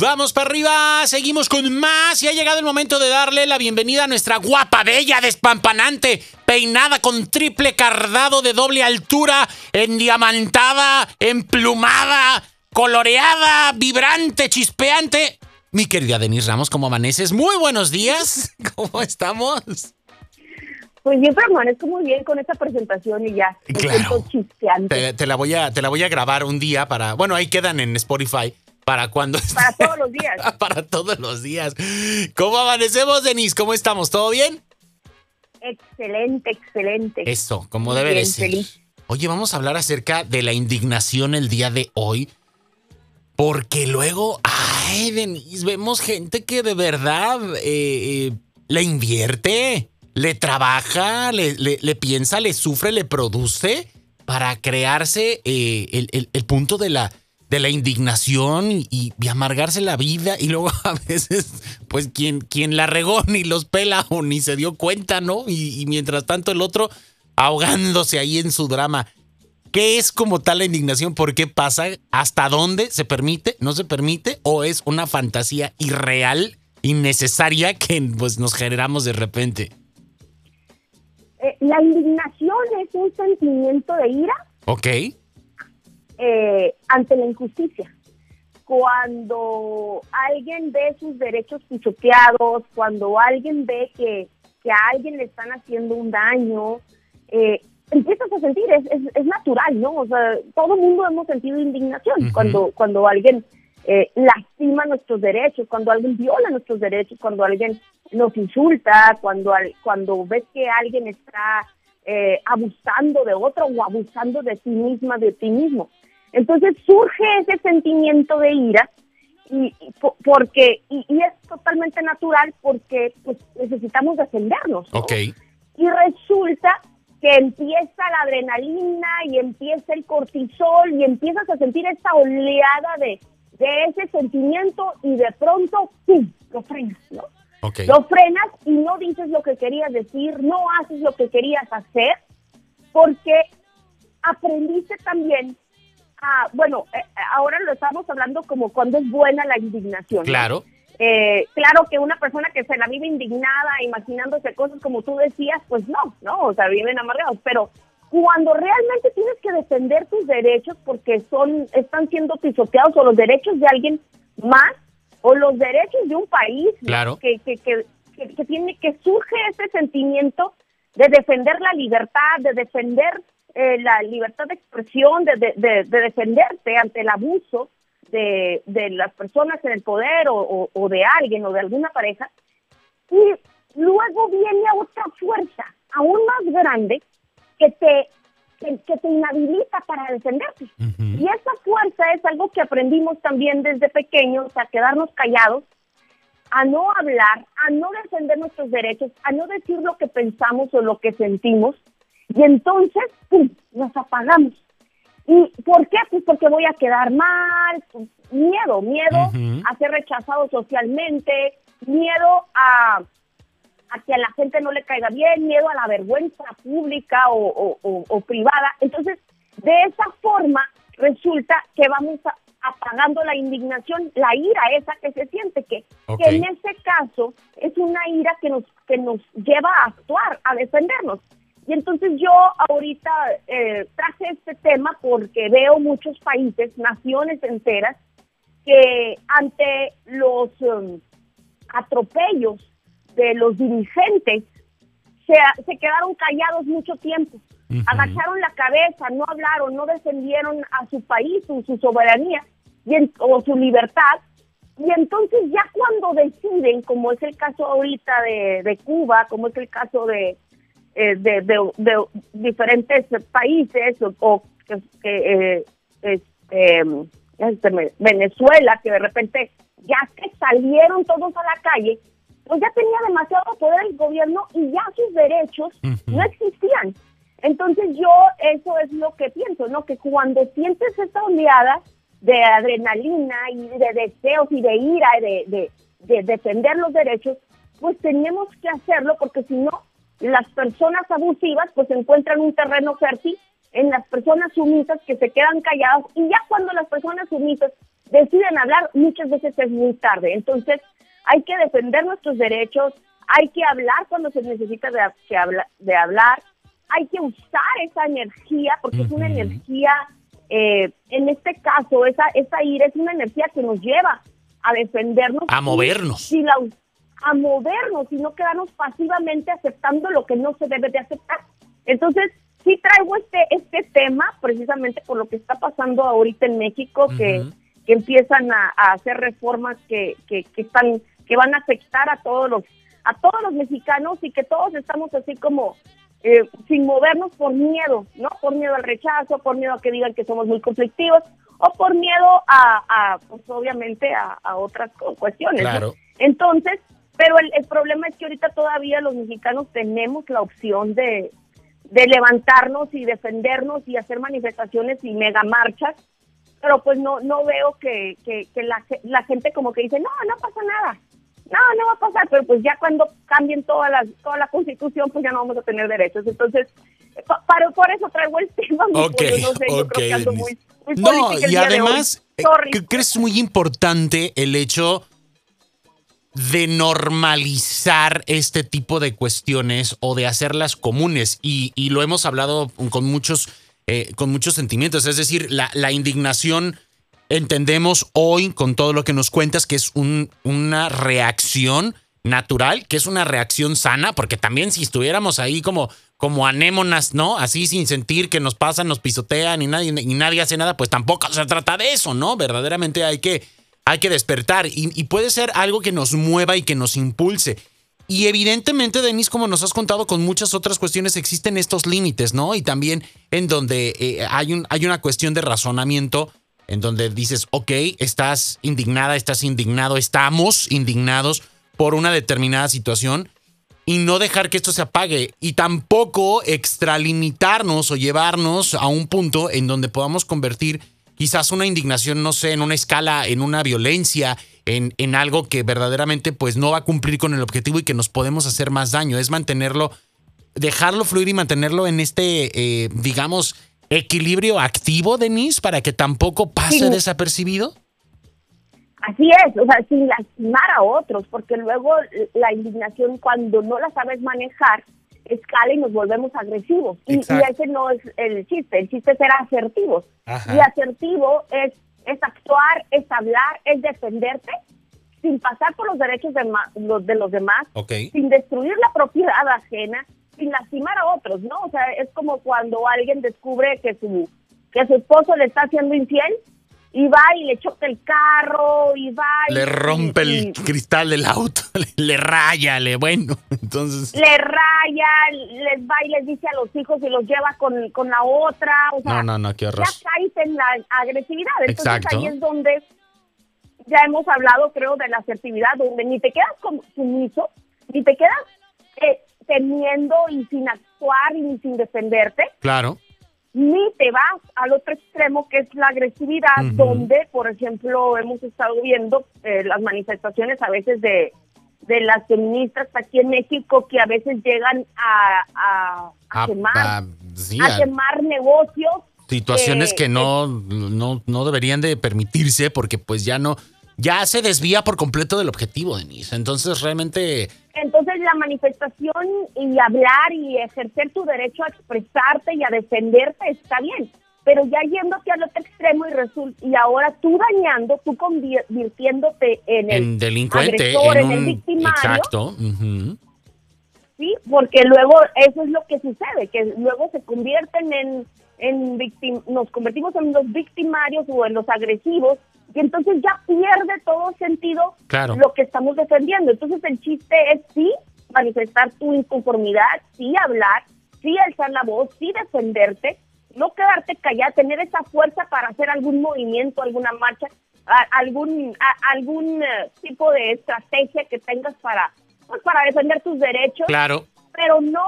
Vamos para arriba, seguimos con más y ha llegado el momento de darle la bienvenida a nuestra guapa, bella, despampanante, peinada con triple cardado de doble altura, endiamantada, emplumada, coloreada, vibrante, chispeante. Mi querida Denise Ramos, ¿cómo amaneces? Muy buenos días, ¿cómo estamos? Pues siempre amanezco muy bien con esta presentación y ya. Claro. Te, te la voy a, te la voy a grabar un día para. Bueno, ahí quedan en Spotify. Para cuando. Para todos los días. para todos los días. ¿Cómo amanecemos, Denise? ¿Cómo estamos? ¿Todo bien? Excelente, excelente. Eso, como debe de ser. feliz. Oye, vamos a hablar acerca de la indignación el día de hoy. Porque luego, ay, Denise, vemos gente que de verdad eh, eh, le invierte, le trabaja, le, le- le piensa, le sufre, le produce para crearse eh, el, el- el punto de la, de la indignación y, y amargarse la vida. Y luego a veces, pues quien, quien la regó ni los pela o ni se dio cuenta, ¿no? Y, y mientras tanto el otro ahogándose ahí en su drama. ¿Qué es como tal la indignación? ¿Por qué pasa? ¿Hasta dónde se permite? ¿No se permite? ¿O es una fantasía irreal, innecesaria que pues, nos generamos de repente? Eh, la indignación es un sentimiento de ira ¿Ok? Eh, ante la injusticia. Cuando alguien ve sus derechos pisoteados, cuando alguien ve que, que a alguien le están haciendo un daño, eh, empiezas a sentir, es, es, es natural, ¿no? O sea, todo el mundo hemos sentido indignación cuando, cuando alguien eh, lastima nuestros derechos, cuando alguien viola nuestros derechos, cuando alguien nos insulta, cuando, al- cuando ves que alguien está eh, abusando de otro o abusando de ti misma, de ti mismo. Entonces surge ese sentimiento de ira y, y po- porque y, y es totalmente natural porque pues necesitamos defendernos. ¿no? Ok. Y resulta que empieza la adrenalina y empieza el cortisol y empiezas a sentir esta oleada de, de ese sentimiento y de pronto ¡pum! lo frenas, ¿no? Ok. Lo frenas y no dices lo que querías decir, no haces lo que querías hacer, porque aprendiste también a, bueno, eh, ahora lo estamos hablando como cuando es buena la indignación. Claro. Eh, claro que una persona que se la vive indignada, imaginándose cosas como tú decías, pues no, no, o sea, viven amargados, pero cuando realmente tienes que defender tus derechos porque son están siendo pisoteados o los derechos de alguien más o los derechos de un país. Claro. que, que, que, que- que tiene que surge ese sentimiento de defender la libertad, de defender eh, la libertad de expresión, de, de, de- de defenderte ante el abuso de, las personas en el poder o, o- o de alguien o de alguna pareja. Y luego viene otra fuerza aún más grande que te, que, que te inhabilita para defenderte. Ujú. Y esa fuerza es algo que aprendimos también desde pequeños, a quedarnos callados, a no hablar, a no defender nuestros derechos, a no decir lo que pensamos o lo que sentimos. Y entonces, ¡pum!, nos apagamos. ¿Y por qué? Pues porque voy a quedar mal, pues, miedo, miedo a ser rechazado socialmente, miedo a, a que a la gente no le caiga bien, miedo a la vergüenza pública o, o- o- o privada. Entonces, de esa forma, resulta que vamos a- apagando la indignación, la ira esa que se siente, que, que en ese caso es una ira que nos, que nos lleva a actuar, a defendernos. Y entonces yo ahorita eh, traje este tema porque veo muchos países, naciones enteras, que ante los um, atropellos de los dirigentes se, se quedaron callados mucho tiempo, agacharon la cabeza, no hablaron, no defendieron a su país, su, su soberanía y en- o su libertad. Y entonces ya cuando deciden, como es el caso ahorita de, de Cuba, como es el caso de, eh, de, de- de diferentes países o, que, eh, este, Venezuela, que de repente ya que salieron todos a la calle, pues ya tenía demasiado poder el gobierno y ya sus derechos no existían. Entonces yo eso es lo que pienso, ¿no? Que cuando sientes esta oleada de adrenalina y de deseos y de ira y de, de, de defender los derechos, pues tenemos que hacerlo porque si no, las personas abusivas pues encuentran un terreno fértil en las personas sumisas que se quedan calladas y ya cuando las personas sumisas deciden hablar, muchas veces es muy tarde. Entonces, hay que defender nuestros derechos, hay que hablar cuando se necesita de, de hablar, hay que usar esa energía, porque es una energía, eh, en este caso, esa, esa ira es una energía que nos lleva a defendernos. A movernos. Y, la, a movernos y no quedarnos pasivamente aceptando lo que no se debe de aceptar. Entonces, sí traigo este, este tema precisamente por lo que está pasando ahorita en México, que, que empiezan a, hacer reformas que, que, que, están, que van a afectar a todos los a todos los mexicanos y que todos estamos así como eh, sin movernos por miedo, ¿no? Por miedo al rechazo, por miedo a que digan que somos muy conflictivos o por miedo a, pues obviamente a, otras cuestiones. Claro. Entonces, pero el, el, problema es que ahorita todavía los mexicanos tenemos la opción de, de levantarnos y defendernos y hacer manifestaciones y mega marchas, pero pues no no veo que, que, la, la gente como que dice, no, no pasa nada, no, no va a pasar, pero pues ya cuando cambien toda la, toda la constitución, pues ya no vamos a tener derechos. Entonces, para, por eso traigo el tema. Okay, no sé, yo creo que ando muy, muy No, y además, eh, creo que es muy importante el hecho de normalizar este tipo de cuestiones o de hacerlas comunes. Y, y lo hemos hablado con muchos, eh, con muchos sentimientos. Es decir, la, la indignación entendemos hoy con todo lo que nos cuentas que es un, una reacción natural, que es una reacción sana, porque también si estuviéramos ahí como, como anémonas, ¿no? Así sin sentir que nos pasan, nos pisotean y nadie, y nadie hace nada, pues tampoco se trata de eso, ¿no? Verdaderamente hay que, hay que despertar y, puede ser algo que nos mueva y que nos impulse. Y evidentemente, Denis, como nos has contado con muchas otras cuestiones, existen estos límites, ¿no? Y también en donde eh, hay, un, hay una cuestión de razonamiento en donde dices, ok, estás indignada, estás indignado, estamos indignados por una determinada situación y no dejar que esto se apague y tampoco extralimitarnos o llevarnos a un punto en donde podamos convertir quizás una indignación, no sé, en una escala, en una violencia, en, en algo que verdaderamente pues no va a cumplir con el objetivo y que nos podemos hacer más daño. Es mantenerlo, dejarlo fluir y mantenerlo en este, eh, digamos, equilibrio activo, Denise, para que tampoco pase desapercibido? Así es, o sea, sin lastimar a otros, porque luego la indignación cuando no la sabes manejar escala y nos volvemos agresivos. Y, ese no es el chiste, el chiste es ser asertivos. Y asertivo es, es actuar, es hablar, es defenderte sin pasar por los derechos de, los, de los demás, sin destruir la propiedad ajena, sin lastimar a otros, ¿no? O sea, es como cuando alguien descubre que su, que su esposo le está haciendo infiel y va y le choca el carro y va y, le rompe el cristal del auto, le, raya, le bueno, entonces le raya, les va y les dice a los hijos y los lleva con, con la otra, o sea, no, no, no, qué horror. Ya caes en la agresividad, entonces ahí es donde ya hemos hablado, creo, de la asertividad, donde ni te quedas como sumiso, ni te quedas eh, temiendo y sin actuar y sin defenderte. Claro. Ni te vas al otro extremo que es la agresividad, donde, por ejemplo, hemos estado viendo eh, las manifestaciones a veces de, de las feministas aquí en México que a veces llegan a, a, quemar, a, quemar negocios. Situaciones que no, no, no deberían de permitirse porque pues ya no, ya se desvía por completo del objetivo, Denise. Entonces realmente entonces la manifestación y hablar y ejercer tu derecho a expresarte y a defenderte está bien, pero ya yéndote al otro extremo y resulta y ahora tú dañando, tú convirtiéndote en el delincuente, en, el victimario. Exacto. Sí, porque luego eso es lo que sucede, que luego se convierten en en nos convertimos en los victimarios o en los agresivos y entonces ya pierde todo sentido lo que estamos defendiendo. Entonces el chiste es sí manifestar tu inconformidad, sí hablar, sí alzar la voz, sí defenderte, no quedarte callada, tener esa fuerza para hacer algún movimiento, alguna marcha, algún algún eh, tipo de estrategia que tengas para pues, para defender tus derechos. Claro. Pero no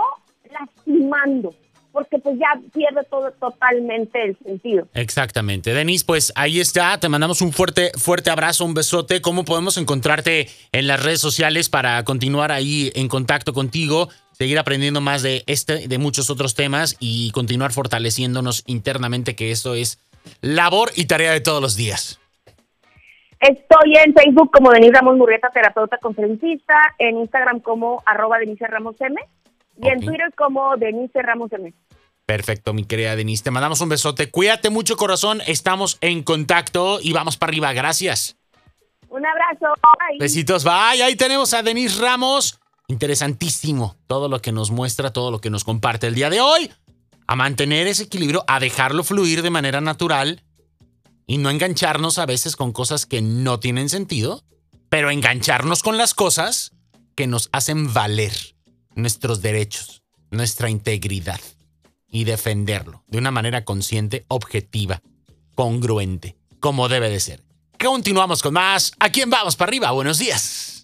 lastimando porque pues ya pierde todo totalmente el sentido. Exactamente. Denise, pues ahí está. Te mandamos un fuerte, fuerte abrazo, un besote. ¿Cómo podemos encontrarte en las redes sociales para continuar ahí en contacto contigo? Seguir aprendiendo más de este, de muchos otros temas y continuar fortaleciéndonos internamente, que esto es labor y tarea de todos los días. Estoy en Facebook como Denise Ramos Murrieta, terapeuta conferencista, en Instagram como arroba Denise Ramos M y en Twitter como Denise Ramos M. Perfecto, mi querida Denise. Te mandamos un besote. Cuídate mucho, corazón. Estamos en contacto y vamos para arriba. Gracias. Un abrazo. Bye. Besitos. Bye. Ahí tenemos a Denise Ramos. Interesantísimo todo lo que nos muestra, todo lo que nos comparte el día de hoy. A mantener ese equilibrio, a dejarlo fluir de manera natural y no engancharnos a veces con cosas que no tienen sentido, pero engancharnos con las cosas que nos hacen valer nuestros derechos, nuestra integridad y defenderlo de una manera consciente, objetiva, congruente, como debe de ser. Continuamos con más. ¿A quién vamos para arriba? Buenos días.